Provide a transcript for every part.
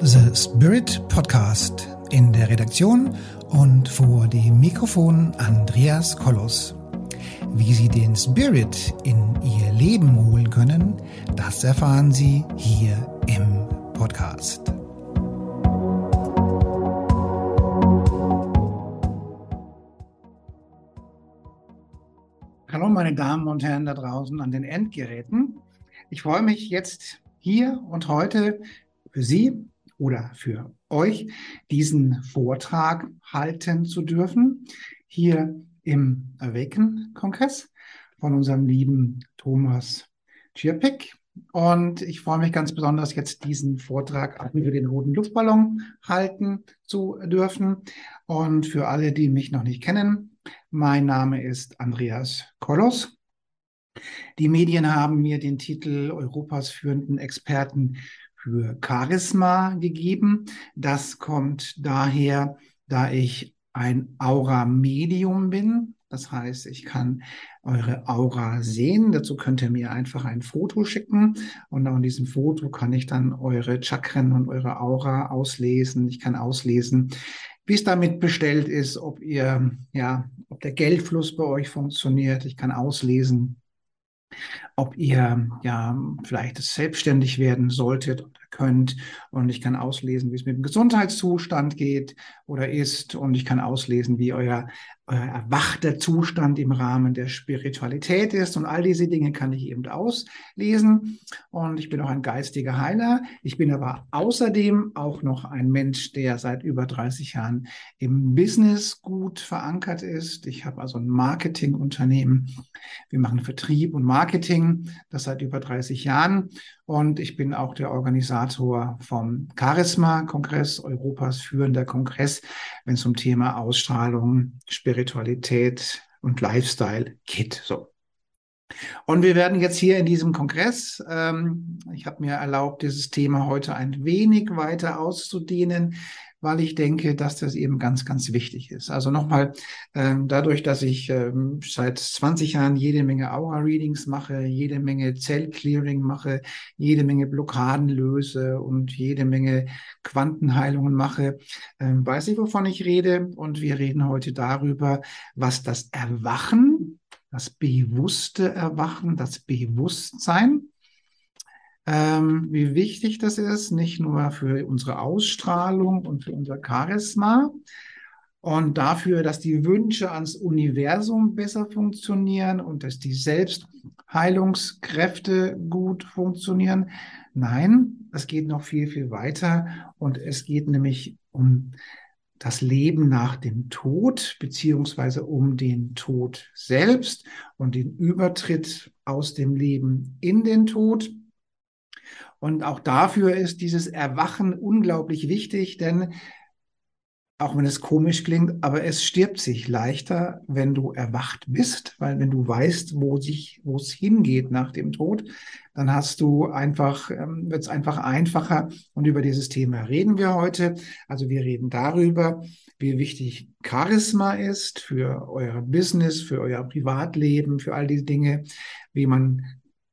The Spirit Podcast in der Redaktion und vor dem Mikrofon Andreas Kollos. Wie Sie den Spirit in Ihr Leben holen können, das erfahren Sie hier im Podcast. Hallo meine Damen und Herren da draußen an den Endgeräten. Ich freue mich jetzt hier und heute für Sie oder für euch diesen Vortrag halten zu dürfen, hier im Awaken-Kongress von unserem lieben Thomas Tschirpik. Und ich freue mich ganz besonders, jetzt diesen Vortrag auch über den roten Luftballon halten zu dürfen. Und für alle, die mich noch nicht kennen, mein Name ist Andreas Kollos. Die Medien haben mir den Titel Europas führenden Experten für Charisma gegeben. Das kommt daher, da ich ein Aura-Medium bin. Das heißt, ich kann eure Aura sehen. Dazu könnt ihr mir einfach ein Foto schicken. Und an diesem Foto kann ich dann eure Chakren und eure Aura auslesen. Ich kann auslesen, wie es damit bestellt ist, ob ihr, ja, ob der Geldfluss bei euch funktioniert. Ich kann auslesen, ob ihr ja vielleicht selbstständig werden solltet oder könnt. Und ich kann auslesen, wie es mit dem Gesundheitszustand geht oder ist. Und ich kann auslesen, wie euer äh, erwachter Zustand im Rahmen der Spiritualität ist. Und all diese Dinge kann ich eben auslesen. Und ich bin auch ein geistiger Heiler. Ich bin aber außerdem auch noch ein Mensch, der seit über 30 Jahren im Business gut verankert ist. Ich habe also ein Marketingunternehmen. Wir machen Vertrieb und Marketing, das seit über 30 Jahren. Und ich bin auch der Organisator vom Charisma-Kongress, Europas führender Kongress, wenn es um Thema Ausstrahlung, Spiritualität und Lifestyle Kit. So. Und wir werden jetzt hier in diesem Kongress, ähm, ich habe mir erlaubt, dieses Thema heute ein wenig weiter auszudehnen weil ich denke, dass das eben ganz, ganz wichtig ist. Also nochmal, ähm, dadurch, dass ich ähm, seit 20 Jahren jede Menge Aura-Readings mache, jede Menge Zell-Clearing mache, jede Menge Blockaden löse und jede Menge Quantenheilungen mache, ähm, weiß ich, wovon ich rede. Und wir reden heute darüber, was das Erwachen, das bewusste Erwachen, das Bewusstsein, ähm, wie wichtig das ist, nicht nur für unsere Ausstrahlung und für unser Charisma und dafür, dass die Wünsche ans Universum besser funktionieren und dass die Selbstheilungskräfte gut funktionieren. Nein, es geht noch viel, viel weiter und es geht nämlich um das Leben nach dem Tod, beziehungsweise um den Tod selbst und den Übertritt aus dem Leben in den Tod. Und auch dafür ist dieses Erwachen unglaublich wichtig, denn auch wenn es komisch klingt, aber es stirbt sich leichter, wenn du erwacht bist, weil wenn du weißt, wo sich, wo es hingeht nach dem Tod, dann hast du einfach, ähm, wird es einfach einfacher. Und über dieses Thema reden wir heute. Also wir reden darüber, wie wichtig Charisma ist für euer Business, für euer Privatleben, für all diese Dinge, wie man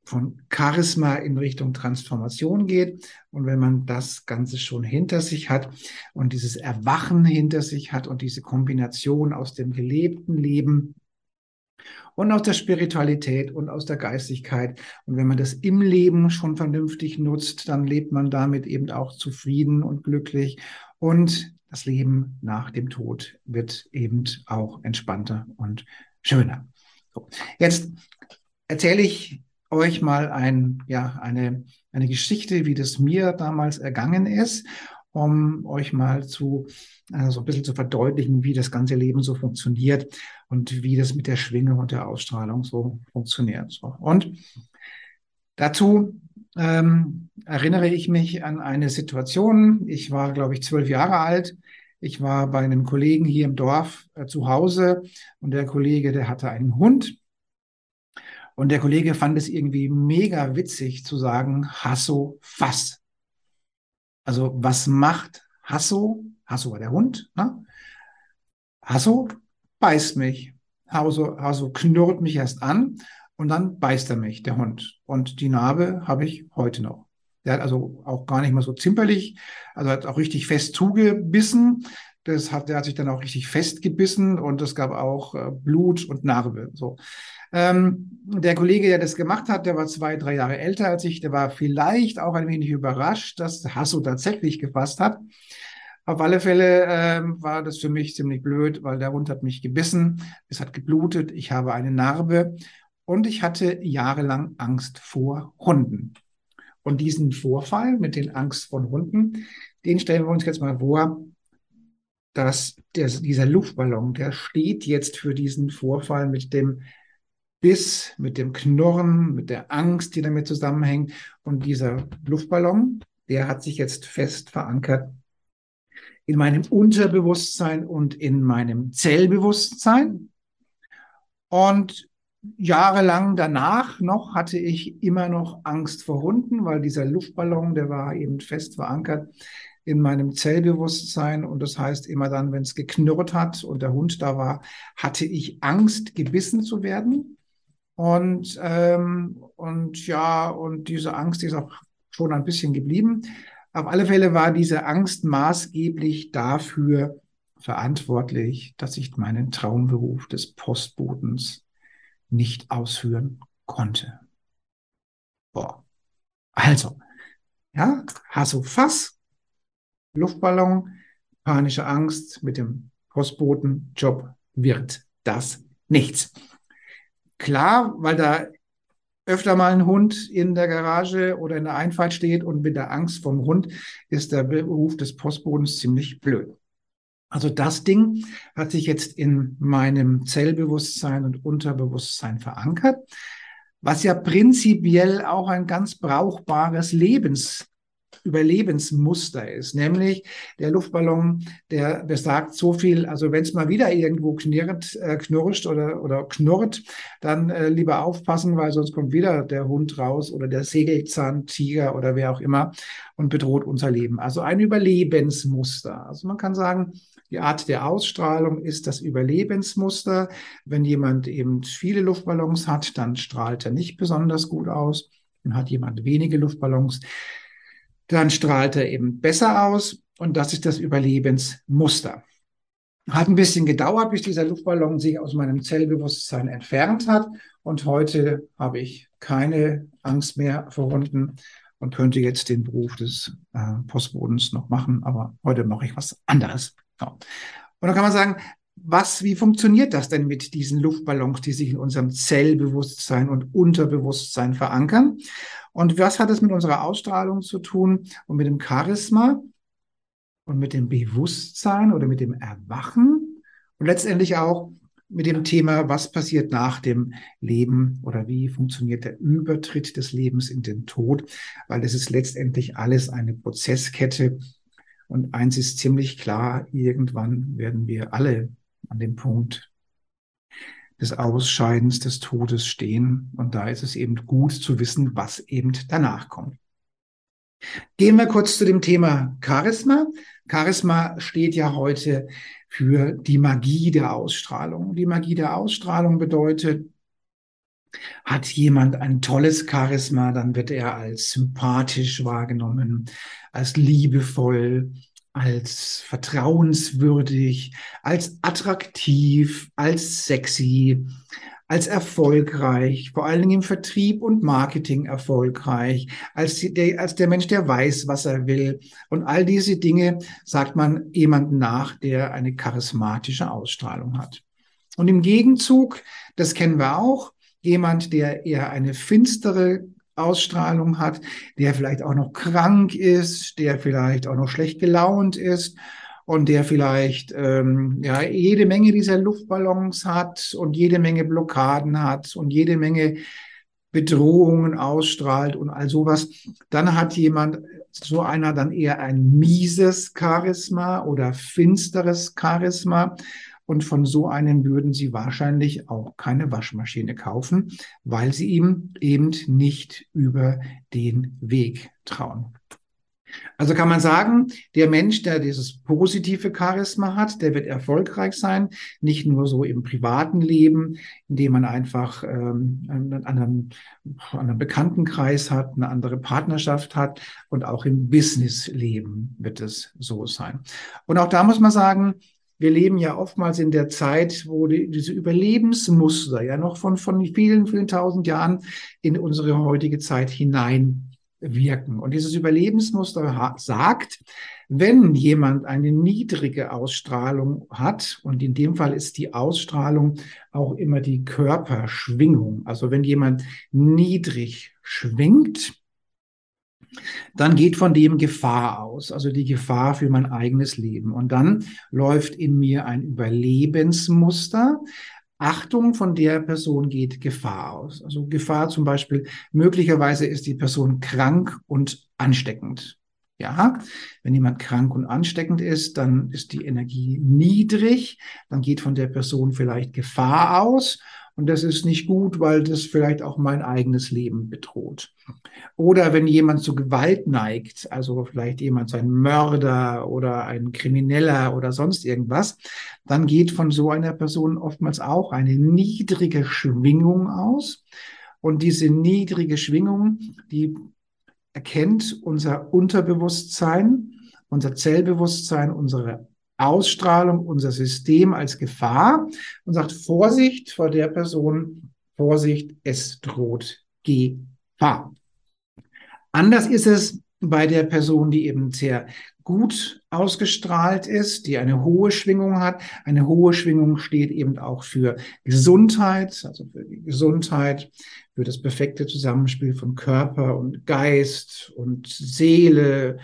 von Charisma in Richtung Transformation geht. Und wenn man das Ganze schon hinter sich hat und dieses Erwachen hinter sich hat und diese Kombination aus dem gelebten Leben und aus der Spiritualität und aus der Geistigkeit. Und wenn man das im Leben schon vernünftig nutzt, dann lebt man damit eben auch zufrieden und glücklich. Und das Leben nach dem Tod wird eben auch entspannter und schöner. Jetzt erzähle ich euch mal ein, ja, eine, eine Geschichte, wie das mir damals ergangen ist, um euch mal zu, äh, so ein bisschen zu verdeutlichen, wie das ganze Leben so funktioniert und wie das mit der Schwingung und der Ausstrahlung so funktioniert. So. Und dazu ähm, erinnere ich mich an eine Situation. Ich war, glaube ich, zwölf Jahre alt. Ich war bei einem Kollegen hier im Dorf äh, zu Hause und der Kollege, der hatte einen Hund und der Kollege fand es irgendwie mega witzig zu sagen, Hasso Fass. Also was macht Hasso? Hasso war der Hund. Ne? Hasso beißt mich. Hasso, Hasso knurrt mich erst an und dann beißt er mich, der Hund. Und die Narbe habe ich heute noch. Der hat also auch gar nicht mal so zimperlich, also hat auch richtig fest zugebissen. Das hat, der hat sich dann auch richtig festgebissen und es gab auch äh, Blut und Narbe. So. Ähm, der Kollege, der das gemacht hat, der war zwei, drei Jahre älter als ich, der war vielleicht auch ein wenig überrascht, dass Hasso tatsächlich gefasst hat. Auf alle Fälle ähm, war das für mich ziemlich blöd, weil der Hund hat mich gebissen, es hat geblutet, ich habe eine Narbe und ich hatte jahrelang Angst vor Hunden. Und diesen Vorfall mit den Angst vor Hunden, den stellen wir uns jetzt mal vor, dass der, dieser Luftballon, der steht jetzt für diesen Vorfall mit dem Biss, mit dem Knurren, mit der Angst, die damit zusammenhängt. Und dieser Luftballon, der hat sich jetzt fest verankert in meinem Unterbewusstsein und in meinem Zellbewusstsein. Und jahrelang danach noch hatte ich immer noch Angst vor Hunden, weil dieser Luftballon, der war eben fest verankert in meinem Zellbewusstsein. Und das heißt, immer dann, wenn es geknurrt hat und der Hund da war, hatte ich Angst, gebissen zu werden. Und, ähm, und ja, und diese Angst ist auch schon ein bisschen geblieben. Auf alle Fälle war diese Angst maßgeblich dafür verantwortlich, dass ich meinen Traumberuf des Postbotens nicht ausführen konnte. Boah. Also, ja, Hasso Fass, Luftballon, panische Angst mit dem Postbotenjob wird das nichts. Klar, weil da öfter mal ein Hund in der Garage oder in der Einfahrt steht und mit der Angst vom Hund ist der Beruf des Postbodens ziemlich blöd. Also das Ding hat sich jetzt in meinem Zellbewusstsein und Unterbewusstsein verankert, was ja prinzipiell auch ein ganz brauchbares Lebens Überlebensmuster ist, nämlich der Luftballon, der besagt so viel, also wenn es mal wieder irgendwo knirrt, äh, knirscht oder, oder knurrt, dann äh, lieber aufpassen, weil sonst kommt wieder der Hund raus oder der Segelzahntiger oder wer auch immer und bedroht unser Leben. Also ein Überlebensmuster. Also man kann sagen, die Art der Ausstrahlung ist das Überlebensmuster. Wenn jemand eben viele Luftballons hat, dann strahlt er nicht besonders gut aus. Und hat jemand wenige Luftballons, dann strahlt er eben besser aus und das ist das Überlebensmuster. Hat ein bisschen gedauert, bis dieser Luftballon sich aus meinem Zellbewusstsein entfernt hat und heute habe ich keine Angst mehr vor Hunden und könnte jetzt den Beruf des äh, Postbodens noch machen, aber heute mache ich was anderes. Ja. Und dann kann man sagen, was, wie funktioniert das denn mit diesen Luftballons, die sich in unserem Zellbewusstsein und Unterbewusstsein verankern? Und was hat es mit unserer Ausstrahlung zu tun und mit dem Charisma und mit dem Bewusstsein oder mit dem Erwachen und letztendlich auch mit dem Thema, was passiert nach dem Leben oder wie funktioniert der Übertritt des Lebens in den Tod, weil es ist letztendlich alles eine Prozesskette. Und eins ist ziemlich klar, irgendwann werden wir alle an dem Punkt des Ausscheidens, des Todes stehen. Und da ist es eben gut zu wissen, was eben danach kommt. Gehen wir kurz zu dem Thema Charisma. Charisma steht ja heute für die Magie der Ausstrahlung. Die Magie der Ausstrahlung bedeutet, hat jemand ein tolles Charisma, dann wird er als sympathisch wahrgenommen, als liebevoll, als vertrauenswürdig, als attraktiv, als sexy, als erfolgreich, vor allen Dingen im Vertrieb und Marketing erfolgreich, als der, als der Mensch, der weiß, was er will. Und all diese Dinge sagt man jemandem nach, der eine charismatische Ausstrahlung hat. Und im Gegenzug, das kennen wir auch, jemand, der eher eine finstere Ausstrahlung hat, der vielleicht auch noch krank ist, der vielleicht auch noch schlecht gelaunt ist und der vielleicht ähm, ja jede Menge dieser Luftballons hat und jede Menge Blockaden hat und jede Menge Bedrohungen ausstrahlt und all sowas, dann hat jemand so einer dann eher ein mieses Charisma oder finsteres Charisma und von so einem würden Sie wahrscheinlich auch keine Waschmaschine kaufen, weil Sie ihm eben nicht über den Weg trauen. Also kann man sagen, der Mensch, der dieses positive Charisma hat, der wird erfolgreich sein, nicht nur so im privaten Leben, indem man einfach ähm, einen, anderen, einen Bekanntenkreis hat, eine andere Partnerschaft hat und auch im Businessleben wird es so sein. Und auch da muss man sagen, wir leben ja oftmals in der Zeit, wo die, diese Überlebensmuster ja noch von, von vielen, vielen tausend Jahren in unsere heutige Zeit hinein wirken. Und dieses Überlebensmuster sagt, wenn jemand eine niedrige Ausstrahlung hat, und in dem Fall ist die Ausstrahlung auch immer die Körperschwingung, also wenn jemand niedrig schwingt, dann geht von dem Gefahr aus, also die Gefahr für mein eigenes Leben. Und dann läuft in mir ein Überlebensmuster, Achtung von der Person geht Gefahr aus. Also Gefahr zum Beispiel, möglicherweise ist die Person krank und ansteckend. Ja, wenn jemand krank und ansteckend ist, dann ist die Energie niedrig, dann geht von der Person vielleicht Gefahr aus und das ist nicht gut, weil das vielleicht auch mein eigenes Leben bedroht. Oder wenn jemand zu Gewalt neigt, also vielleicht jemand ein Mörder oder ein Krimineller oder sonst irgendwas, dann geht von so einer Person oftmals auch eine niedrige Schwingung aus. Und diese niedrige Schwingung, die erkennt unser Unterbewusstsein, unser Zellbewusstsein, unsere Ausstrahlung, unser System als Gefahr und sagt, Vorsicht vor der Person, Vorsicht, es droht Gefahr. Anders ist es bei der Person, die eben sehr gut ausgestrahlt ist, die eine hohe Schwingung hat. Eine hohe Schwingung steht eben auch für Gesundheit, also für die Gesundheit, für das perfekte Zusammenspiel von Körper und Geist und Seele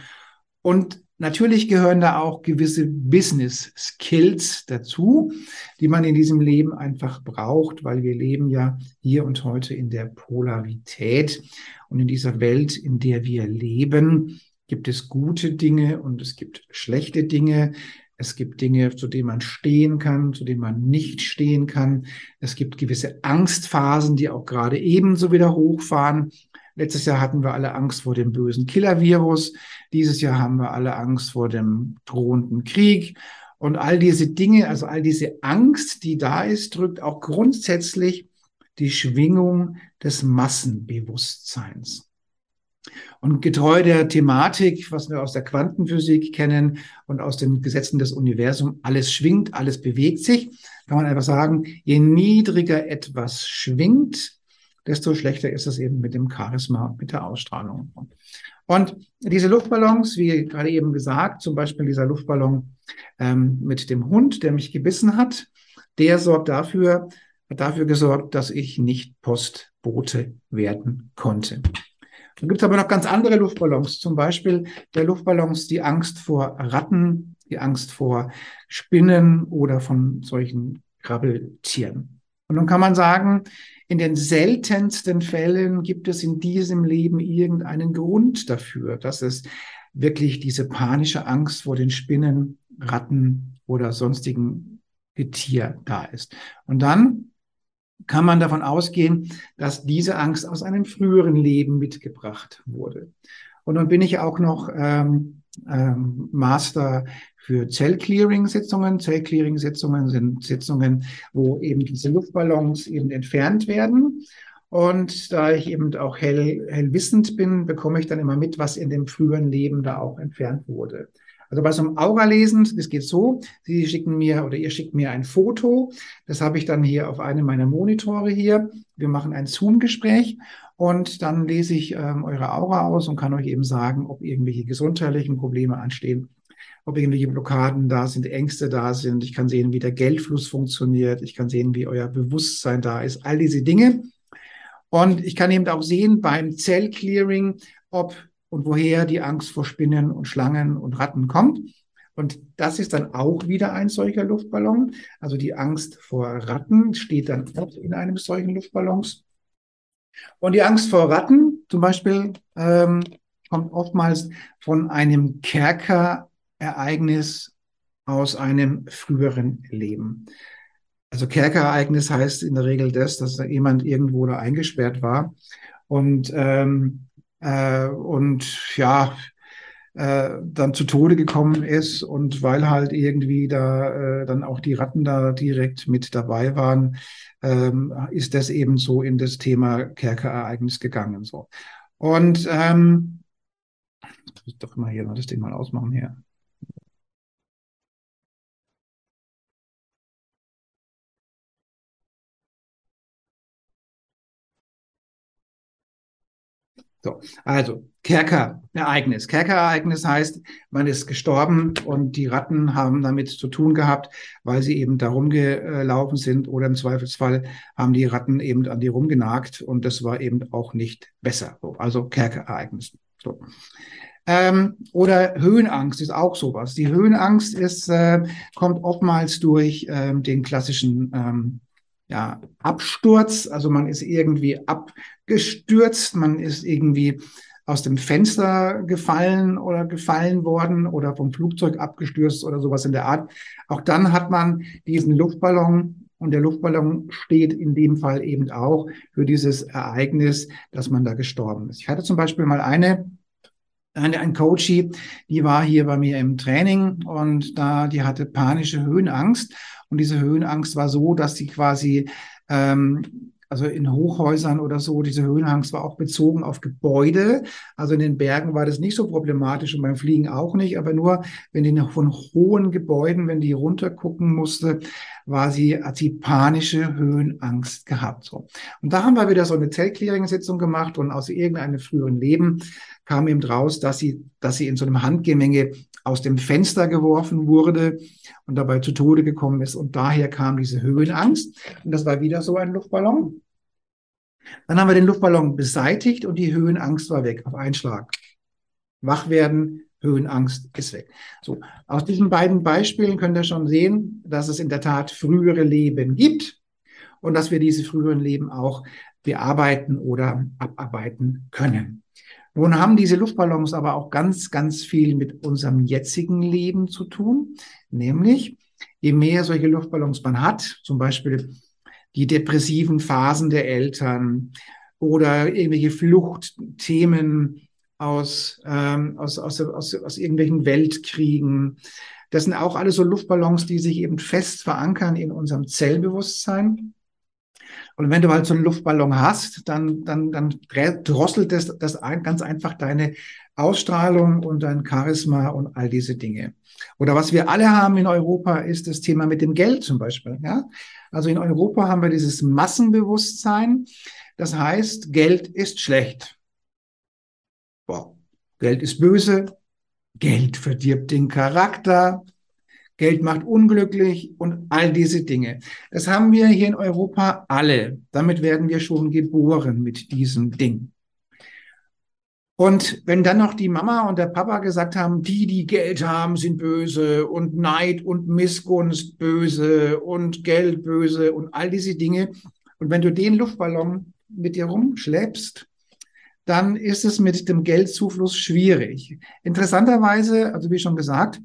und Natürlich gehören da auch gewisse Business Skills dazu, die man in diesem Leben einfach braucht, weil wir leben ja hier und heute in der Polarität. Und in dieser Welt, in der wir leben, gibt es gute Dinge und es gibt schlechte Dinge. Es gibt Dinge, zu denen man stehen kann, zu denen man nicht stehen kann. Es gibt gewisse Angstphasen, die auch gerade ebenso wieder hochfahren. Letztes Jahr hatten wir alle Angst vor dem bösen Killer-Virus. Dieses Jahr haben wir alle Angst vor dem drohenden Krieg. Und all diese Dinge, also all diese Angst, die da ist, drückt auch grundsätzlich die Schwingung des Massenbewusstseins. Und getreu der Thematik, was wir aus der Quantenphysik kennen und aus den Gesetzen des Universums, alles schwingt, alles bewegt sich, kann man einfach sagen, je niedriger etwas schwingt, desto schlechter ist es eben mit dem Charisma, mit der Ausstrahlung. Und diese Luftballons, wie gerade eben gesagt, zum Beispiel dieser Luftballon ähm, mit dem Hund, der mich gebissen hat, der sorgt dafür, hat dafür gesorgt, dass ich nicht Postbote werden konnte. Dann gibt es aber noch ganz andere Luftballons, zum Beispiel der Luftballons, die Angst vor Ratten, die Angst vor Spinnen oder von solchen Krabbeltieren. Und nun kann man sagen, in den seltensten Fällen gibt es in diesem Leben irgendeinen Grund dafür, dass es wirklich diese panische Angst vor den Spinnen, Ratten oder sonstigen Getier da ist. Und dann kann man davon ausgehen, dass diese Angst aus einem früheren Leben mitgebracht wurde. Und dann bin ich auch noch ähm, ähm, Master für Zellclearing-Sitzungen. Zellclearing-Sitzungen sind Sitzungen, wo eben diese Luftballons eben entfernt werden. Und da ich eben auch hell, hell wissend bin, bekomme ich dann immer mit, was in dem früheren Leben da auch entfernt wurde. Also bei so einem Aura-Lesen, das geht so, Sie schicken mir oder ihr schickt mir ein Foto, das habe ich dann hier auf einem meiner Monitore hier. Wir machen ein Zoom-Gespräch und dann lese ich ähm, eure Aura aus und kann euch eben sagen, ob irgendwelche gesundheitlichen Probleme anstehen ob irgendwelche Blockaden da sind, Ängste da sind. Ich kann sehen, wie der Geldfluss funktioniert. Ich kann sehen, wie euer Bewusstsein da ist. All diese Dinge. Und ich kann eben auch sehen beim Zellclearing, ob und woher die Angst vor Spinnen und Schlangen und Ratten kommt. Und das ist dann auch wieder ein solcher Luftballon. Also die Angst vor Ratten steht dann auch in einem solchen Luftballons. Und die Angst vor Ratten zum Beispiel ähm, kommt oftmals von einem Kerker Ereignis aus einem früheren Leben. Also Kerkereignis heißt in der Regel das, dass da jemand irgendwo da eingesperrt war und ähm, äh, und ja äh, dann zu Tode gekommen ist und weil halt irgendwie da äh, dann auch die Ratten da direkt mit dabei waren, ähm, ist das eben so in das Thema Kerkereignis gegangen. So. Und ähm, ich muss doch mal hier das Ding mal ausmachen hier. So, also Kerker-Ereignis. Kerker-Ereignis heißt, man ist gestorben und die Ratten haben damit zu tun gehabt, weil sie eben da rumgelaufen sind oder im Zweifelsfall haben die Ratten eben an die rumgenagt und das war eben auch nicht besser. Also Kerker-Ereignis. So. Ähm, oder Höhenangst ist auch sowas. Die Höhenangst ist, äh, kommt oftmals durch ähm, den klassischen ähm, ja, Absturz. Also man ist irgendwie abgestürzt, man ist irgendwie aus dem Fenster gefallen oder gefallen worden oder vom Flugzeug abgestürzt oder sowas in der Art. Auch dann hat man diesen Luftballon und der Luftballon steht in dem Fall eben auch für dieses Ereignis, dass man da gestorben ist. Ich hatte zum Beispiel mal eine, eine ein Coachie, die war hier bei mir im Training und da, die hatte panische Höhenangst. Und diese Höhenangst war so, dass sie quasi, ähm, also in Hochhäusern oder so, diese Höhenangst war auch bezogen auf Gebäude. Also in den Bergen war das nicht so problematisch und beim Fliegen auch nicht, aber nur, wenn die von hohen Gebäuden, wenn die runtergucken musste, war sie, hat sie panische Höhenangst gehabt. So. Und da haben wir wieder so eine Zellclearing-Sitzung gemacht und aus irgendeinem früheren Leben kam eben raus, dass sie, dass sie in so einem Handgemenge aus dem Fenster geworfen wurde und dabei zu Tode gekommen ist. Und daher kam diese Höhenangst. Und das war wieder so ein Luftballon. Dann haben wir den Luftballon beseitigt und die Höhenangst war weg auf einen Schlag. Wach werden, Höhenangst ist weg. So, aus diesen beiden Beispielen könnt ihr schon sehen, dass es in der Tat frühere Leben gibt und dass wir diese früheren Leben auch bearbeiten oder abarbeiten können. Nun haben diese Luftballons aber auch ganz, ganz viel mit unserem jetzigen Leben zu tun. Nämlich, je mehr solche Luftballons man hat, zum Beispiel die depressiven Phasen der Eltern oder irgendwelche Fluchtthemen aus, ähm, aus, aus, aus, aus irgendwelchen Weltkriegen. Das sind auch alles so Luftballons, die sich eben fest verankern in unserem Zellbewusstsein. Und wenn du halt so einen Luftballon hast, dann, dann, dann drosselt das, das ein, ganz einfach deine Ausstrahlung und dein Charisma und all diese Dinge. Oder was wir alle haben in Europa, ist das Thema mit dem Geld zum Beispiel. Ja? Also in Europa haben wir dieses Massenbewusstsein. Das heißt, Geld ist schlecht. Boah, Geld ist böse. Geld verdirbt den Charakter. Geld macht unglücklich und all diese Dinge. Das haben wir hier in Europa alle. Damit werden wir schon geboren mit diesem Ding. Und wenn dann noch die Mama und der Papa gesagt haben, die, die Geld haben, sind böse und Neid und Missgunst böse und Geld böse und all diese Dinge. Und wenn du den Luftballon mit dir rumschleppst, dann ist es mit dem Geldzufluss schwierig. Interessanterweise, also wie schon gesagt,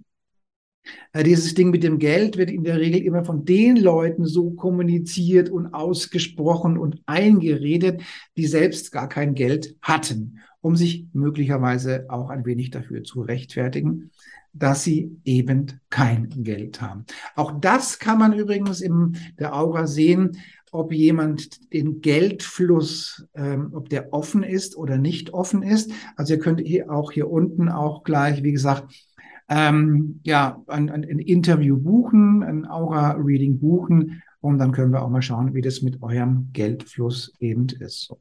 dieses Ding mit dem Geld wird in der Regel immer von den Leuten so kommuniziert und ausgesprochen und eingeredet, die selbst gar kein Geld hatten, um sich möglicherweise auch ein wenig dafür zu rechtfertigen, dass sie eben kein Geld haben. Auch das kann man übrigens in der Aura sehen, ob jemand den Geldfluss, ähm, ob der offen ist oder nicht offen ist. Also ihr könnt hier auch hier unten auch gleich, wie gesagt, ähm, ja, ein, ein, Interview buchen, ein Aura-Reading buchen und dann können wir auch mal schauen, wie das mit eurem Geldfluss eben ist.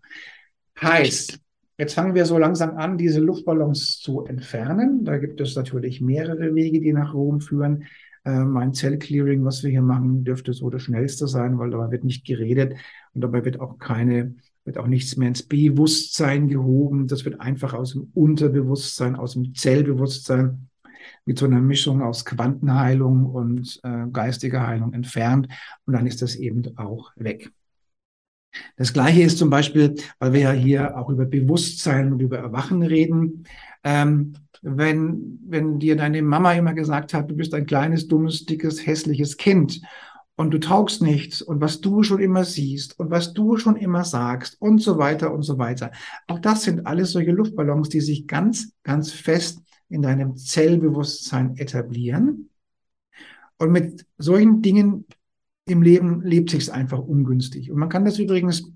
Heißt, jetzt fangen wir so langsam an, diese Luftballons zu entfernen. Da gibt es natürlich mehrere Wege, die nach Rom führen. Äh, mein Zellclearing, was wir hier machen, dürfte so das schnellste sein, weil dabei wird nicht geredet und dabei wird auch keine wird auch nichts mehr ins Bewusstsein gehoben. Das wird einfach aus dem Unterbewusstsein, aus dem Zellbewusstsein mit so einer Mischung aus Quantenheilung und äh, geistiger Heilung entfernt und dann ist das eben auch weg. Das Gleiche ist zum Beispiel, weil wir ja hier auch über Bewusstsein und über Erwachen reden. Ähm, wenn, wenn dir deine Mama immer gesagt hat, du bist ein kleines, dummes, dickes, hässliches Kind und du taugst nichts und was du schon immer siehst und was du schon immer sagst und so weiter und so weiter. Auch das sind alles solche Luftballons, die sich ganz, ganz fest in deinem Zellbewusstsein etablieren. Und mit solchen Dingen im Leben lebt sich einfach ungünstig. Und man kann das übrigens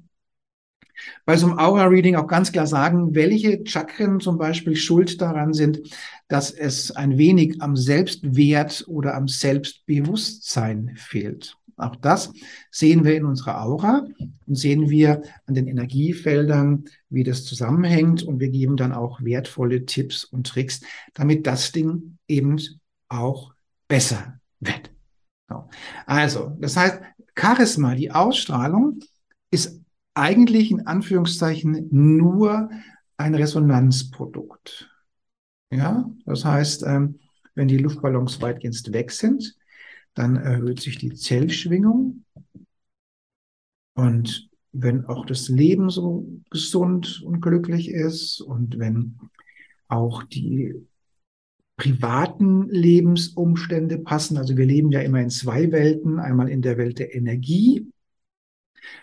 bei so einem Aura-Reading auch ganz klar sagen, welche Chakren zum Beispiel schuld daran sind, dass es ein wenig am Selbstwert oder am Selbstbewusstsein fehlt. Auch das sehen wir in unserer Aura und sehen wir an den Energiefeldern, wie das zusammenhängt. Und wir geben dann auch wertvolle Tipps und Tricks, damit das Ding eben auch besser wird. Also, das heißt, Charisma, die Ausstrahlung, ist eigentlich in Anführungszeichen nur ein Resonanzprodukt. Ja, das heißt, ähm, wenn die Luftballons weitgehend weg sind, dann erhöht sich die Zellschwingung. Und wenn auch das Leben so gesund und glücklich ist und wenn auch die privaten Lebensumstände passen, also wir leben ja immer in zwei Welten, einmal in der Welt der Energie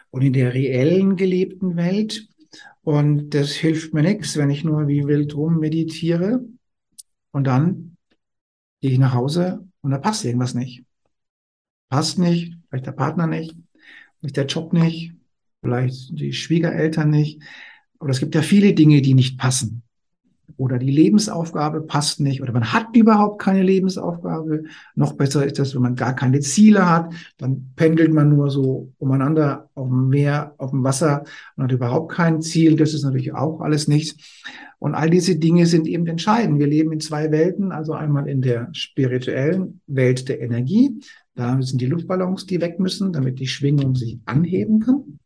und in der reellen gelebten Welt. Und das hilft mir nichts, wenn ich nur wie wild rum meditiere und dann gehe ich nach Hause und da passt irgendwas nicht passt nicht, vielleicht der Partner nicht, vielleicht der Job nicht, vielleicht die Schwiegereltern nicht. Oder es gibt ja viele Dinge, die nicht passen. Oder die Lebensaufgabe passt nicht. Oder man hat überhaupt keine Lebensaufgabe. Noch besser ist das, wenn man gar keine Ziele hat. Dann pendelt man nur so umeinander auf dem Meer, auf dem Wasser und hat überhaupt kein Ziel. Das ist natürlich auch alles nichts. Und all diese Dinge sind eben entscheidend. Wir leben in zwei Welten, also einmal in der spirituellen Welt der Energie, da sind die Luftballons, die weg müssen, damit die Schwingung sich anheben kann.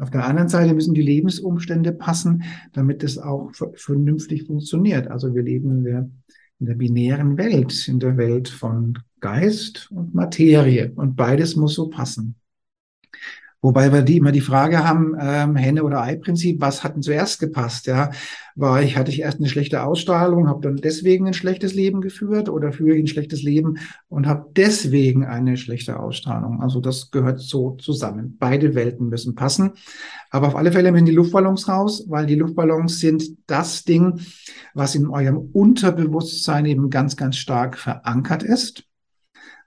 Auf der anderen Seite müssen die Lebensumstände passen, damit es auch vernünftig funktioniert. Also wir leben in der, in der binären Welt, in der Welt von Geist und Materie. Und beides muss so passen. Wobei wir die immer die Frage haben, ähm, Henne- oder Ei-Prinzip, was hat denn zuerst gepasst? Ja, war ich, hatte ich erst eine schlechte Ausstrahlung, habe dann deswegen ein schlechtes Leben geführt oder führe ich ein schlechtes Leben und habe deswegen eine schlechte Ausstrahlung. Also das gehört so zusammen. Beide Welten müssen passen. Aber auf alle Fälle müssen die Luftballons raus, weil die Luftballons sind das Ding, was in eurem Unterbewusstsein eben ganz, ganz stark verankert ist.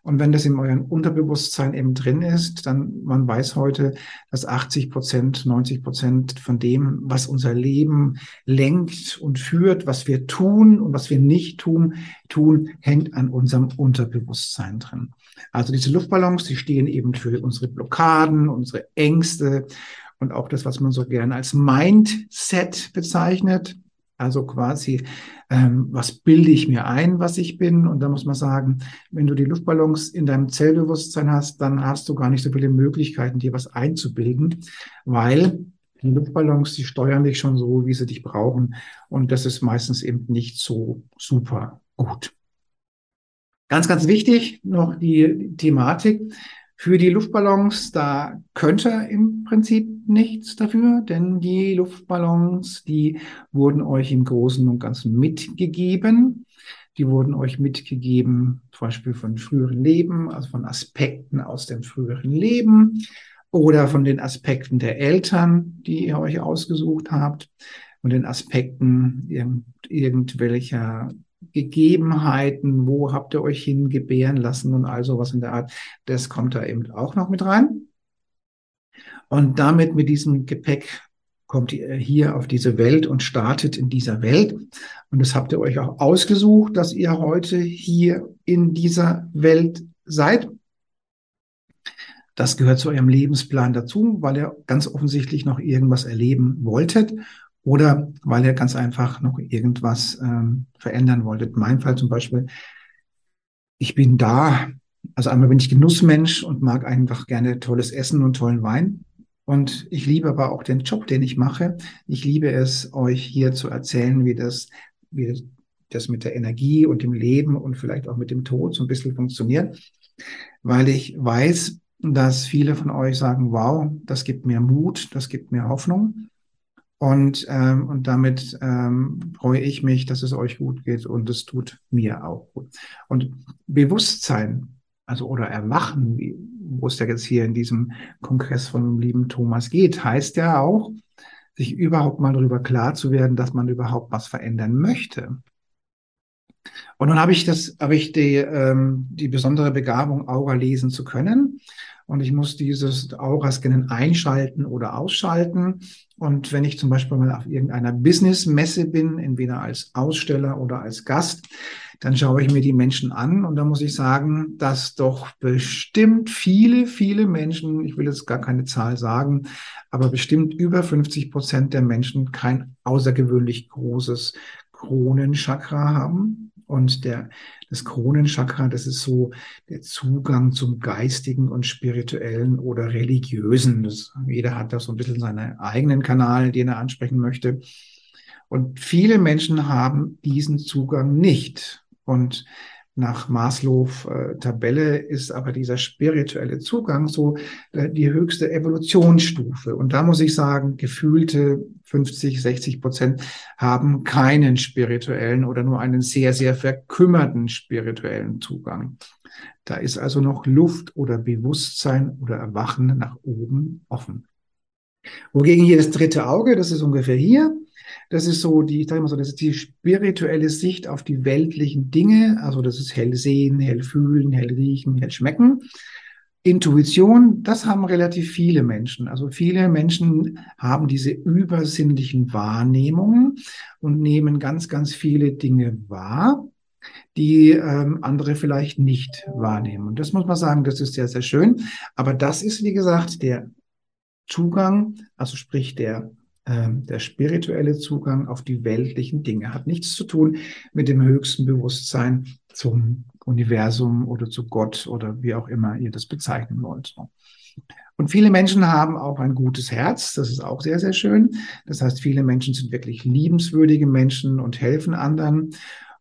Und wenn das in eurem Unterbewusstsein eben drin ist, dann, man weiß heute, dass 80 Prozent, 90 Prozent von dem, was unser Leben lenkt und führt, was wir tun und was wir nicht tun, tun, hängt an unserem Unterbewusstsein drin. Also diese Luftballons, die stehen eben für unsere Blockaden, unsere Ängste und auch das, was man so gerne als Mindset bezeichnet. Also quasi, ähm, was bilde ich mir ein, was ich bin? Und da muss man sagen, wenn du die Luftballons in deinem Zellbewusstsein hast, dann hast du gar nicht so viele Möglichkeiten, dir was einzubilden, weil die Luftballons, die steuern dich schon so, wie sie dich brauchen. Und das ist meistens eben nicht so super gut. Ganz, ganz wichtig noch die Thematik. Für die Luftballons, da könnte im Prinzip nichts dafür, denn die Luftballons, die wurden euch im Großen und Ganzen mitgegeben. Die wurden euch mitgegeben, zum Beispiel von früheren Leben, also von Aspekten aus dem früheren Leben oder von den Aspekten der Eltern, die ihr euch ausgesucht habt und den Aspekten irgendwelcher Gegebenheiten, wo habt ihr euch hingebären lassen und all sowas in der Art, das kommt da eben auch noch mit rein. Und damit mit diesem Gepäck kommt ihr hier auf diese Welt und startet in dieser Welt. Und das habt ihr euch auch ausgesucht, dass ihr heute hier in dieser Welt seid. Das gehört zu eurem Lebensplan dazu, weil ihr ganz offensichtlich noch irgendwas erleben wolltet oder weil ihr ganz einfach noch irgendwas ähm, verändern wolltet. In meinem Fall zum Beispiel, ich bin da, also einmal bin ich Genussmensch und mag einfach gerne tolles Essen und tollen Wein. Und ich liebe aber auch den Job, den ich mache. Ich liebe es, euch hier zu erzählen, wie das, wie das mit der Energie und dem Leben und vielleicht auch mit dem Tod so ein bisschen funktioniert, weil ich weiß, dass viele von euch sagen, wow, das gibt mir Mut, das gibt mir Hoffnung. Und, ähm, und damit ähm, freue ich mich, dass es euch gut geht und es tut mir auch gut. Und Bewusstsein, also oder Erwachen, wie, wo es ja jetzt hier in diesem Kongress von dem lieben Thomas geht, heißt ja auch, sich überhaupt mal darüber klar zu werden, dass man überhaupt was verändern möchte. Und nun habe ich das, habe ich die, ähm, die besondere Begabung, Aura lesen zu können. Und ich muss dieses Aura-Scannen einschalten oder ausschalten. Und wenn ich zum Beispiel mal auf irgendeiner Business-Messe bin, entweder als Aussteller oder als Gast, dann schaue ich mir die Menschen an und da muss ich sagen, dass doch bestimmt viele, viele Menschen, ich will jetzt gar keine Zahl sagen, aber bestimmt über 50 Prozent der Menschen kein außergewöhnlich großes Kronenchakra haben. Und der, das Kronenchakra, das ist so der Zugang zum Geistigen und Spirituellen oder Religiösen. Das, jeder hat da so ein bisschen seinen eigenen Kanal, den er ansprechen möchte. Und viele Menschen haben diesen Zugang nicht. Und nach Maslow äh, ist aber dieser spirituelle Zugang so äh, die höchste Evolutionsstufe. Und da muss ich sagen, gefühlte 50, 60 Prozent haben keinen spirituellen oder nur einen sehr, sehr verkümmerten spirituellen Zugang. Da ist also noch Luft oder Bewusstsein oder Erwachen nach oben offen. Wogegen hier das dritte Auge, das ist ungefähr hier, das ist so die, ich sage mal so, das ist die spirituelle Sicht auf die weltlichen Dinge. Also das ist hell sehen, hell fühlen, hell riechen, hell schmecken. Intuition, das haben relativ viele Menschen. Also viele Menschen haben diese übersinnlichen Wahrnehmungen und nehmen ganz, ganz viele Dinge wahr, die ähm, andere vielleicht nicht wahrnehmen. Und das muss man sagen, das ist sehr, sehr schön. Aber das ist, wie gesagt, der Zugang, also sprich der der spirituelle Zugang auf die weltlichen Dinge hat nichts zu tun mit dem höchsten Bewusstsein zum Universum oder zu Gott oder wie auch immer ihr das bezeichnen wollt. Und viele Menschen haben auch ein gutes Herz. Das ist auch sehr, sehr schön. Das heißt, viele Menschen sind wirklich liebenswürdige Menschen und helfen anderen.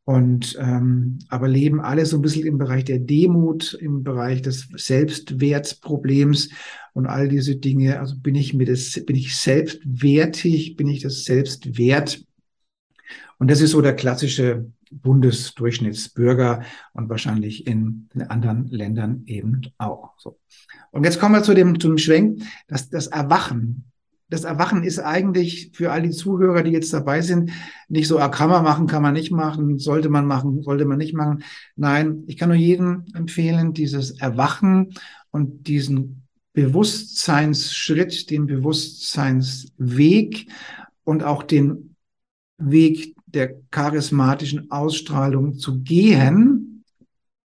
Und ähm, aber leben alle so ein bisschen im Bereich der Demut, im Bereich des Selbstwertproblems und all diese Dinge. Also bin ich mir das, bin ich selbstwertig, bin ich das selbst wert? Und das ist so der klassische Bundesdurchschnittsbürger und wahrscheinlich in, in anderen Ländern eben auch. So. Und jetzt kommen wir zu dem, zum Schwenk, dass das Erwachen das Erwachen ist eigentlich für all die Zuhörer, die jetzt dabei sind, nicht so, ah, kann man machen, kann man nicht machen, sollte man machen, sollte man nicht machen. Nein, ich kann nur jedem empfehlen, dieses Erwachen und diesen Bewusstseinsschritt, den Bewusstseinsweg und auch den Weg der charismatischen Ausstrahlung zu gehen.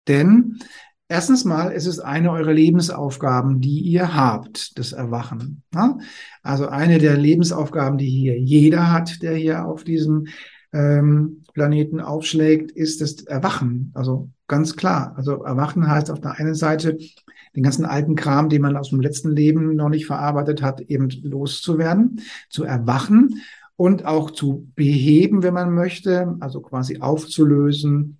Denn Erstens mal, es ist eine eurer Lebensaufgaben, die ihr habt, das Erwachen. Ja? Also eine der Lebensaufgaben, die hier jeder hat, der hier auf diesem ähm, Planeten aufschlägt, ist das Erwachen. Also ganz klar. Also Erwachen heißt auf der einen Seite, den ganzen alten Kram, den man aus dem letzten Leben noch nicht verarbeitet hat, eben loszuwerden, zu erwachen und auch zu beheben, wenn man möchte, also quasi aufzulösen,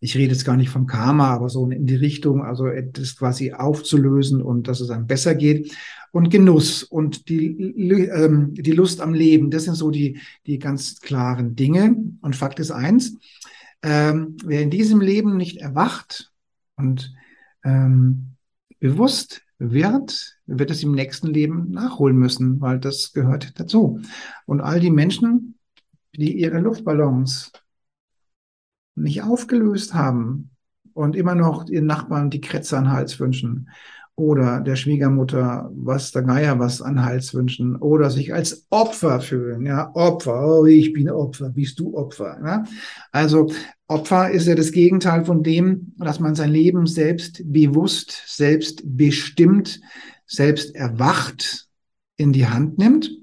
ich rede jetzt gar nicht vom Karma, aber so in die Richtung, also das quasi aufzulösen und dass es einem besser geht. Und Genuss und die, ähm, die Lust am Leben, das sind so die, die ganz klaren Dinge. Und Fakt ist eins, ähm, wer in diesem Leben nicht erwacht und ähm, bewusst wird, wird es im nächsten Leben nachholen müssen, weil das gehört dazu. Und all die Menschen, die ihre Luftballons nicht aufgelöst haben und immer noch ihren Nachbarn die Kretze an Hals wünschen oder der Schwiegermutter was der Geier was an Hals wünschen oder sich als Opfer fühlen. Ja, Opfer, oh, ich bin Opfer, bist du Opfer. Ja? Also Opfer ist ja das Gegenteil von dem, dass man sein Leben selbst bewusst, selbst bestimmt, selbst erwacht in die Hand nimmt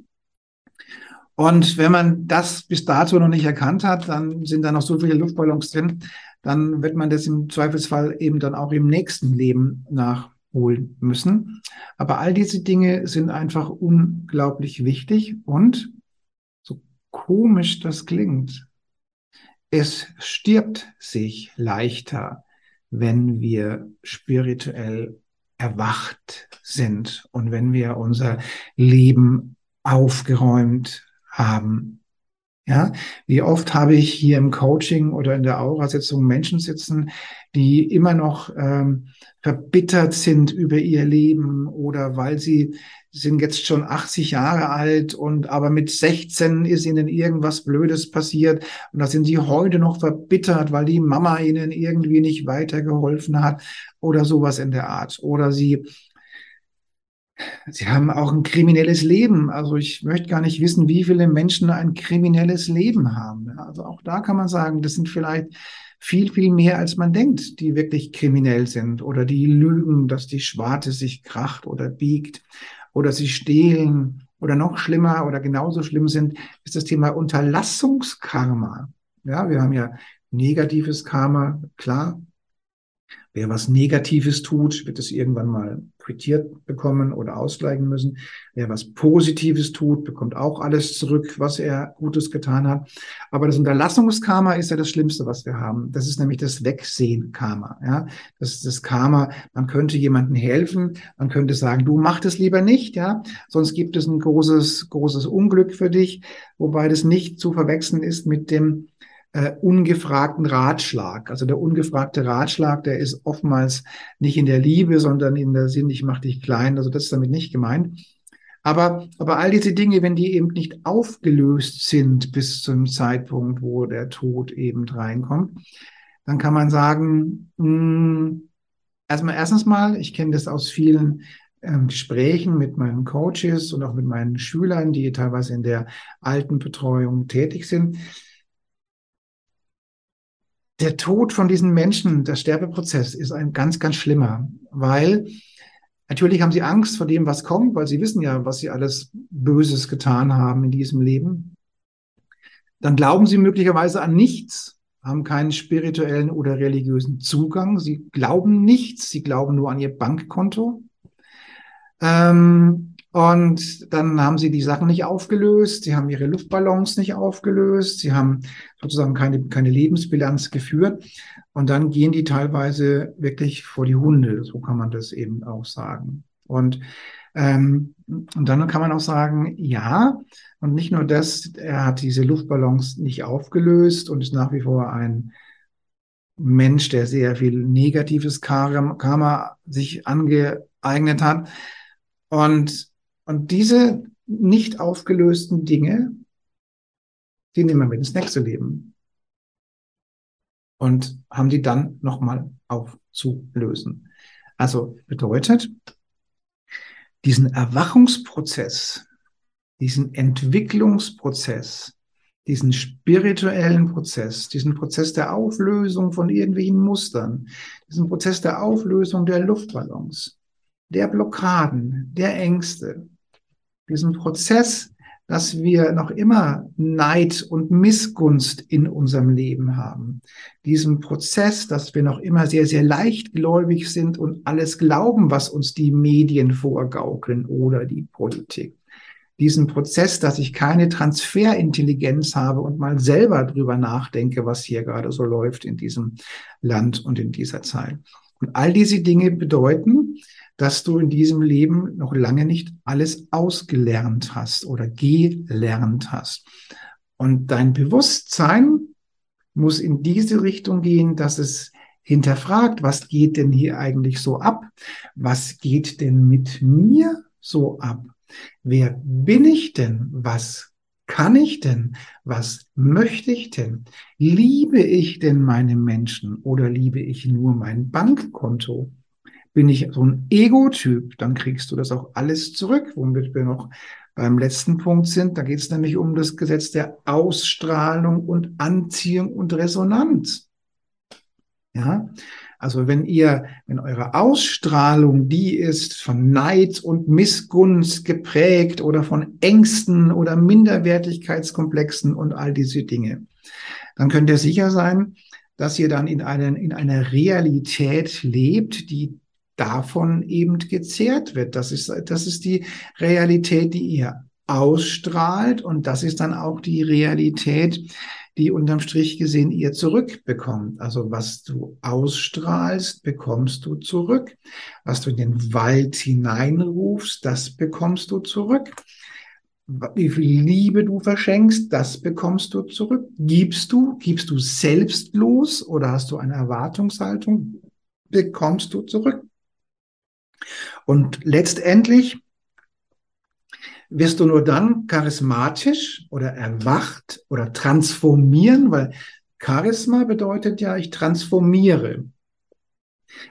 und wenn man das bis dato noch nicht erkannt hat, dann sind da noch so viele Luftballons drin, dann wird man das im Zweifelsfall eben dann auch im nächsten Leben nachholen müssen. Aber all diese Dinge sind einfach unglaublich wichtig und so komisch das klingt, es stirbt sich leichter, wenn wir spirituell erwacht sind und wenn wir unser Leben aufgeräumt haben. Ja, wie oft habe ich hier im Coaching oder in der Aura-Sitzung Menschen sitzen, die immer noch ähm, verbittert sind über ihr Leben oder weil sie sind jetzt schon 80 Jahre alt und aber mit 16 ist ihnen irgendwas Blödes passiert und da sind sie heute noch verbittert, weil die Mama ihnen irgendwie nicht weitergeholfen hat oder sowas in der Art. Oder sie Sie haben auch ein kriminelles Leben. Also ich möchte gar nicht wissen, wie viele Menschen ein kriminelles Leben haben. Also auch da kann man sagen, das sind vielleicht viel, viel mehr, als man denkt, die wirklich kriminell sind oder die lügen, dass die Schwarte sich kracht oder biegt oder sie stehlen oder noch schlimmer oder genauso schlimm sind, ist das Thema Unterlassungskarma. Ja, wir haben ja negatives Karma, klar, Wer was Negatives tut, wird es irgendwann mal quittiert bekommen oder ausgleichen müssen. Wer was Positives tut, bekommt auch alles zurück, was er Gutes getan hat. Aber das Unterlassungskarma ist ja das Schlimmste, was wir haben. Das ist nämlich das Wegsehen-Karma. Ja, das ist das Karma. Man könnte jemandem helfen. Man könnte sagen, du mach das lieber nicht. Ja, sonst gibt es ein großes, großes Unglück für dich. Wobei das nicht zu verwechseln ist mit dem äh, ungefragten Ratschlag. Also der ungefragte Ratschlag, der ist oftmals nicht in der Liebe, sondern in der Sinn, ich mache dich klein. Also das ist damit nicht gemeint. Aber, aber all diese Dinge, wenn die eben nicht aufgelöst sind bis zum Zeitpunkt, wo der Tod eben reinkommt, dann kann man sagen, mh, hm, erstmal erstens mal, ich kenne das aus vielen ähm, Gesprächen mit meinen Coaches und auch mit meinen Schülern, die teilweise in der alten Betreuung tätig sind der Tod von diesen Menschen, der Sterbeprozess ist ein ganz, ganz schlimmer, weil natürlich haben sie Angst vor dem, was kommt, weil sie wissen ja, was sie alles Böses getan haben in diesem Leben. Dann glauben sie möglicherweise an nichts, haben keinen spirituellen oder religiösen Zugang. Sie glauben nichts, sie glauben nur an ihr Bankkonto. Ähm, und dann haben sie die Sachen nicht aufgelöst, sie haben ihre Luftballons nicht aufgelöst, sie haben sozusagen keine, keine Lebensbilanz geführt. Und dann gehen die teilweise wirklich vor die Hunde, so kann man das eben auch sagen. Und, ähm, und dann kann man auch sagen, ja, und nicht nur das, er hat diese Luftballons nicht aufgelöst und ist nach wie vor ein Mensch, der sehr viel negatives Karma sich angeeignet hat. Und und diese nicht aufgelösten Dinge, die nehmen wir mit ins nächste Leben und haben die dann nochmal aufzulösen. Also bedeutet, diesen Erwachungsprozess, diesen Entwicklungsprozess, diesen spirituellen Prozess, diesen Prozess der Auflösung von irgendwelchen Mustern, diesen Prozess der Auflösung der Luftballons, der Blockaden, der Ängste, diesen Prozess, dass wir noch immer Neid und Missgunst in unserem Leben haben. Diesen Prozess, dass wir noch immer sehr, sehr leichtgläubig sind und alles glauben, was uns die Medien vorgaukeln oder die Politik. Diesen Prozess, dass ich keine Transferintelligenz habe und mal selber drüber nachdenke, was hier gerade so läuft in diesem Land und in dieser Zeit. Und all diese Dinge bedeuten, dass du in diesem Leben noch lange nicht alles ausgelernt hast oder gelernt hast. Und dein Bewusstsein muss in diese Richtung gehen, dass es hinterfragt, was geht denn hier eigentlich so ab? Was geht denn mit mir so ab? Wer bin ich denn? Was kann ich denn? Was möchte ich denn? Liebe ich denn meine Menschen oder liebe ich nur mein Bankkonto? Bin ich so ein Ego-Typ, dann kriegst du das auch alles zurück, womit wir noch beim letzten Punkt sind. Da geht es nämlich um das Gesetz der Ausstrahlung und Anziehung und Resonanz. Ja, also wenn ihr, wenn eure Ausstrahlung die ist von Neid und Missgunst geprägt oder von Ängsten oder Minderwertigkeitskomplexen und all diese Dinge, dann könnt ihr sicher sein, dass ihr dann in, einen, in einer Realität lebt, die davon eben gezehrt wird. Das ist, das ist die Realität, die ihr ausstrahlt und das ist dann auch die Realität, die unterm Strich gesehen ihr zurückbekommt. Also was du ausstrahlst, bekommst du zurück. Was du in den Wald hineinrufst, das bekommst du zurück. Wie viel Liebe du verschenkst, das bekommst du zurück. Gibst du, gibst du selbstlos oder hast du eine Erwartungshaltung, bekommst du zurück. Und letztendlich wirst du nur dann charismatisch oder erwacht oder transformieren, weil Charisma bedeutet ja, ich transformiere.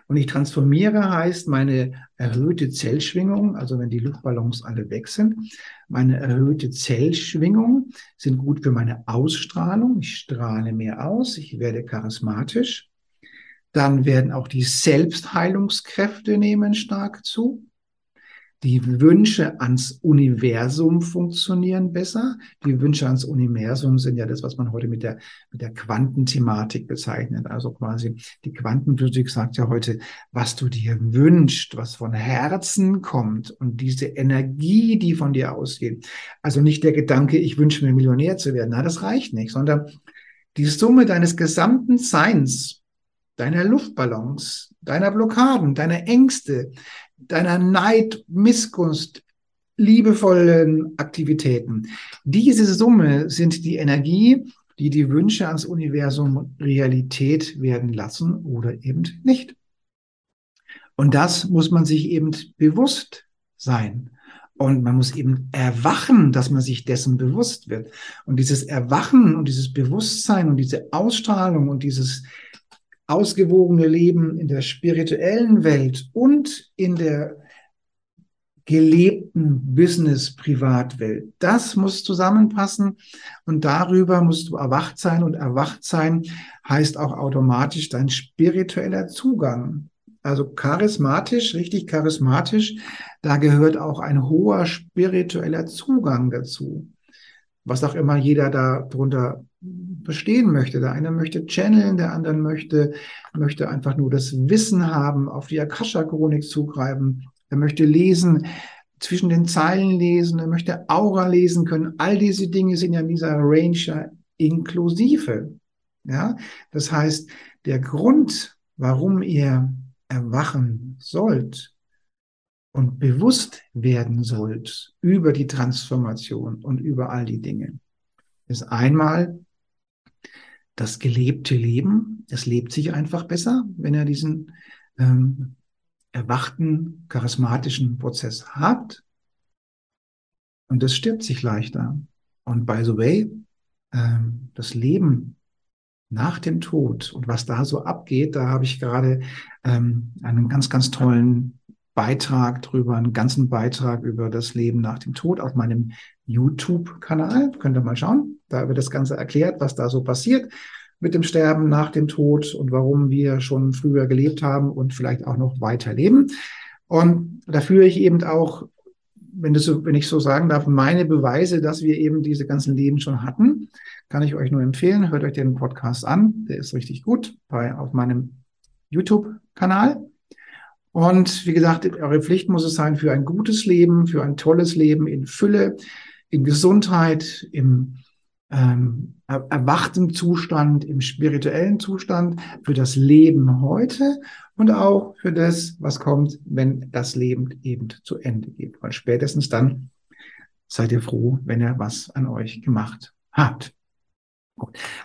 Und ich transformiere heißt meine erhöhte Zellschwingung, also wenn die Luftballons alle weg sind, meine erhöhte Zellschwingung sind gut für meine Ausstrahlung. Ich strahle mehr aus, ich werde charismatisch. Dann werden auch die Selbstheilungskräfte nehmen stark zu. Die Wünsche ans Universum funktionieren besser. Die Wünsche ans Universum sind ja das, was man heute mit der, mit der Quantenthematik bezeichnet. Also quasi die Quantenphysik sagt ja heute, was du dir wünschst, was von Herzen kommt und diese Energie, die von dir ausgeht. Also nicht der Gedanke, ich wünsche mir Millionär zu werden. Na, das reicht nicht, sondern die Summe deines gesamten Seins, deiner Luftballons, deiner Blockaden, deiner Ängste, deiner Neid, Missgunst, liebevollen Aktivitäten. Diese Summe sind die Energie, die die Wünsche ans Universum Realität werden lassen oder eben nicht. Und das muss man sich eben bewusst sein. Und man muss eben erwachen, dass man sich dessen bewusst wird. Und dieses Erwachen und dieses Bewusstsein und diese Ausstrahlung und dieses ausgewogene Leben in der spirituellen Welt und in der gelebten Business-Privatwelt. Das muss zusammenpassen und darüber musst du erwacht sein und erwacht sein heißt auch automatisch dein spiritueller Zugang. Also charismatisch, richtig charismatisch, da gehört auch ein hoher spiritueller Zugang dazu. Was auch immer jeder darunter verstehen möchte. Der eine möchte channeln, der andere möchte, möchte einfach nur das Wissen haben, auf die Akasha-Chronik zugreifen. Er möchte lesen, zwischen den Zeilen lesen, er möchte Aura lesen können. All diese Dinge sind ja in dieser Range inklusive. Ja, das heißt, der Grund, warum ihr erwachen sollt und bewusst werden sollt über die Transformation und über all die Dinge, ist einmal das gelebte Leben. Es lebt sich einfach besser, wenn ihr diesen ähm, erwachten, charismatischen Prozess habt. Und es stirbt sich leichter. Und by the way, ähm, das Leben nach dem Tod und was da so abgeht, da habe ich gerade ähm, einen ganz, ganz tollen Beitrag drüber, einen ganzen Beitrag über das Leben nach dem Tod auf meinem YouTube-Kanal. Könnt ihr mal schauen. Da wird das Ganze erklärt, was da so passiert mit dem Sterben nach dem Tod und warum wir schon früher gelebt haben und vielleicht auch noch weiter leben. Und da führe ich eben auch, wenn, so, wenn ich so sagen darf, meine Beweise, dass wir eben diese ganzen Leben schon hatten. Kann ich euch nur empfehlen. Hört euch den Podcast an. Der ist richtig gut bei, auf meinem YouTube-Kanal. Und wie gesagt, eure Pflicht muss es sein für ein gutes Leben, für ein tolles Leben in Fülle, in Gesundheit, im ähm, erwachten Zustand, im spirituellen Zustand, für das Leben heute und auch für das, was kommt, wenn das Leben eben zu Ende geht. Weil spätestens dann seid ihr froh, wenn ihr was an euch gemacht habt.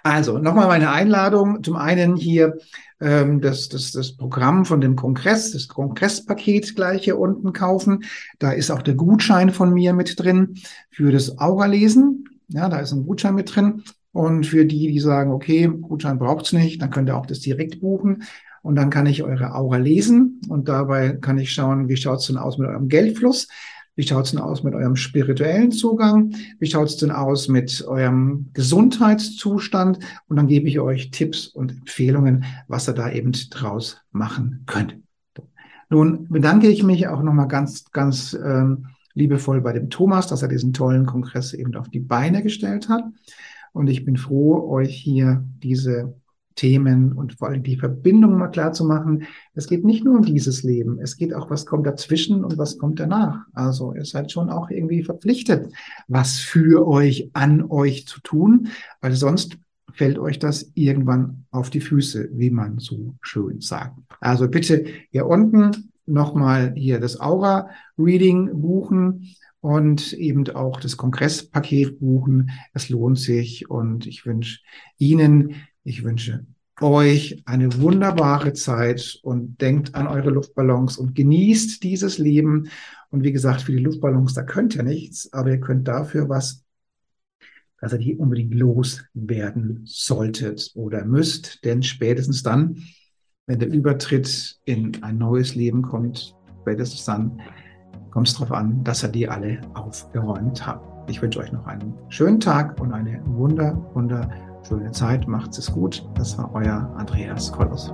Also nochmal meine Einladung. Zum einen hier ähm, das, das, das Programm von dem Kongress, das Kongresspaket gleich hier unten kaufen. Da ist auch der Gutschein von mir mit drin für das Aura-Lesen. Ja, da ist ein Gutschein mit drin. Und für die, die sagen, okay, Gutschein braucht's nicht, dann könnt ihr auch das direkt buchen. Und dann kann ich eure Aura lesen und dabei kann ich schauen, wie schaut's denn aus mit eurem Geldfluss? Wie schaut's denn aus mit eurem spirituellen Zugang? Wie schaut's denn aus mit eurem Gesundheitszustand? Und dann gebe ich euch Tipps und Empfehlungen, was ihr da eben draus machen könnt. Nun bedanke ich mich auch nochmal ganz, ganz ähm, liebevoll bei dem Thomas, dass er diesen tollen Kongress eben auf die Beine gestellt hat. Und ich bin froh, euch hier diese Themen und vor allem die Verbindung mal klar zu machen. Es geht nicht nur um dieses Leben, es geht auch, was kommt dazwischen und was kommt danach. Also ihr seid schon auch irgendwie verpflichtet, was für euch, an euch zu tun, weil sonst fällt euch das irgendwann auf die Füße, wie man so schön sagt. Also bitte hier unten nochmal hier das Aura-Reading buchen und eben auch das Kongresspaket buchen. Es lohnt sich und ich wünsche Ihnen, ich wünsche euch eine wunderbare Zeit und denkt an eure Luftballons und genießt dieses Leben Und wie gesagt, für die Luftballons, da könnt ihr nichts, aber ihr könnt dafür was, dass ihr die unbedingt loswerden solltet oder müsst. Denn spätestens dann, wenn der Übertritt in ein neues Leben kommt, spätestens dann kommt es darauf an, dass ihr die alle aufgeräumt habt. Ich wünsche euch noch einen schönen Tag und eine wunder, wunderschöne Zeit. Macht es gut. Das war euer Andreas Kollos.